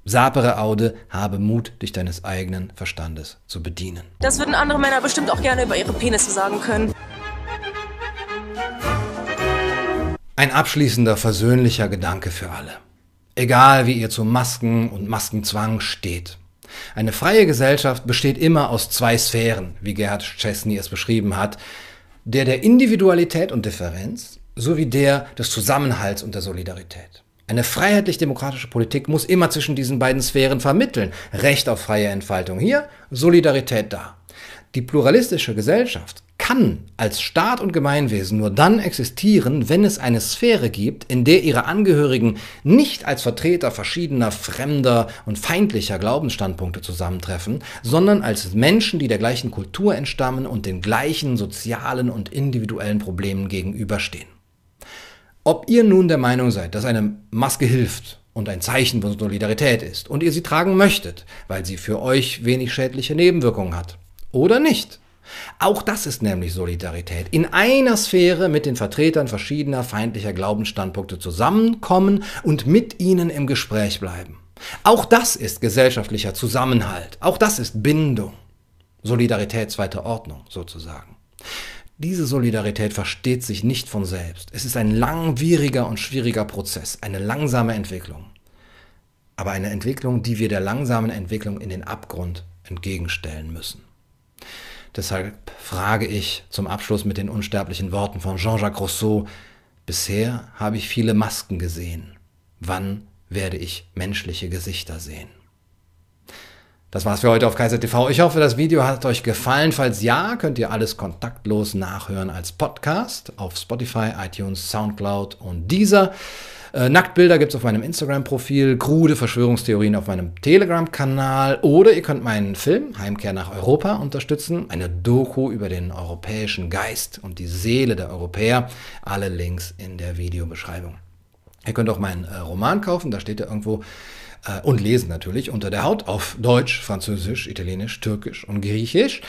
[SPEAKER 2] Sapere Aude, habe Mut, dich deines eigenen Verstandes zu bedienen.
[SPEAKER 11] Das würden andere Männer bestimmt auch gerne über ihre Penisse sagen können.
[SPEAKER 2] Ein abschließender versöhnlicher Gedanke für alle. Egal wie ihr zu Masken und Maskenzwang steht. Eine freie Gesellschaft besteht immer aus zwei Sphären, wie Gerhard Chesney es beschrieben hat, der der Individualität und Differenz sowie der des Zusammenhalts und der Solidarität. Eine freiheitlich-demokratische Politik muss immer zwischen diesen beiden Sphären vermitteln. Recht auf freie Entfaltung hier, Solidarität da. Die pluralistische Gesellschaft kann als Staat und Gemeinwesen nur dann existieren, wenn es eine Sphäre gibt, in der ihre Angehörigen nicht als Vertreter verschiedener fremder und feindlicher Glaubensstandpunkte zusammentreffen, sondern als Menschen, die der gleichen Kultur entstammen und den gleichen sozialen und individuellen Problemen gegenüberstehen. Ob ihr nun der Meinung seid, dass eine Maske hilft und ein Zeichen von Solidarität ist und ihr sie tragen möchtet, weil sie für euch wenig schädliche Nebenwirkungen hat, oder nicht, auch das ist nämlich Solidarität. In einer Sphäre mit den Vertretern verschiedener feindlicher Glaubensstandpunkte zusammenkommen und mit ihnen im Gespräch bleiben. Auch das ist gesellschaftlicher Zusammenhalt. Auch das ist Bindung. Solidarität zweiter Ordnung sozusagen. Diese Solidarität versteht sich nicht von selbst. Es ist ein langwieriger und schwieriger Prozess, eine langsame Entwicklung. Aber eine Entwicklung, die wir der langsamen Entwicklung in den Abgrund entgegenstellen müssen. Deshalb frage ich zum Abschluss mit den unsterblichen Worten von Jean-Jacques Rousseau, bisher habe ich viele Masken gesehen. Wann werde ich menschliche Gesichter sehen? Das war's für heute auf Kaiser TV. Ich hoffe, das Video hat euch gefallen. Falls ja, könnt ihr alles kontaktlos nachhören als Podcast auf Spotify, iTunes, Soundcloud und dieser. Äh, Nacktbilder gibt es auf meinem Instagram-Profil, krude Verschwörungstheorien auf meinem Telegram-Kanal oder ihr könnt meinen Film Heimkehr nach Europa unterstützen, eine Doku über den europäischen Geist und die Seele der Europäer. Alle Links in der Videobeschreibung. Ihr könnt auch meinen äh, Roman kaufen, da steht er irgendwo äh, und lesen natürlich unter der Haut auf Deutsch, Französisch, Italienisch, Türkisch und Griechisch.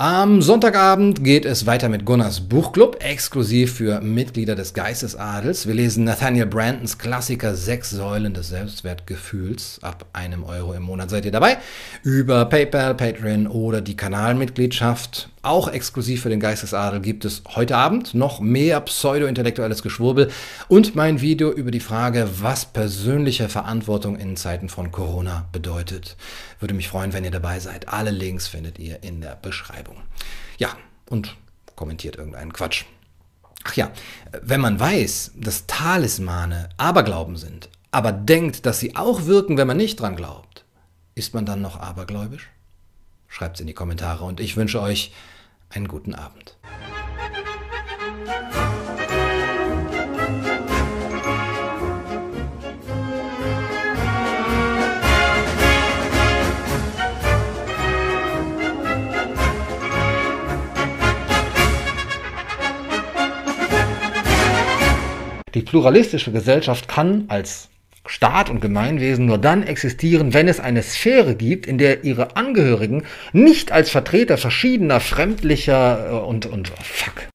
[SPEAKER 2] Am Sonntagabend geht es weiter mit Gunnars Buchclub, exklusiv für Mitglieder des Geistesadels. Wir lesen Nathaniel Brandons Klassiker Sechs Säulen des Selbstwertgefühls ab einem Euro im Monat. Seid ihr dabei? Über PayPal, Patreon oder die Kanalmitgliedschaft. Auch exklusiv für den Geistesadel gibt es heute Abend noch mehr pseudo-intellektuelles Geschwurbel und mein Video über die Frage, was persönliche Verantwortung in Zeiten von Corona bedeutet. Würde mich freuen, wenn ihr dabei seid. Alle Links findet ihr in der Beschreibung. Ja, und kommentiert irgendeinen Quatsch. Ach ja, wenn man weiß, dass Talismane Aberglauben sind, aber denkt, dass sie auch wirken, wenn man nicht dran glaubt, ist man dann noch abergläubisch? Schreibt es in die Kommentare und ich wünsche euch einen guten Abend. Die pluralistische Gesellschaft kann als Staat und Gemeinwesen nur dann existieren, wenn es eine Sphäre gibt, in der ihre Angehörigen nicht als Vertreter verschiedener, fremdlicher äh, und, und fuck,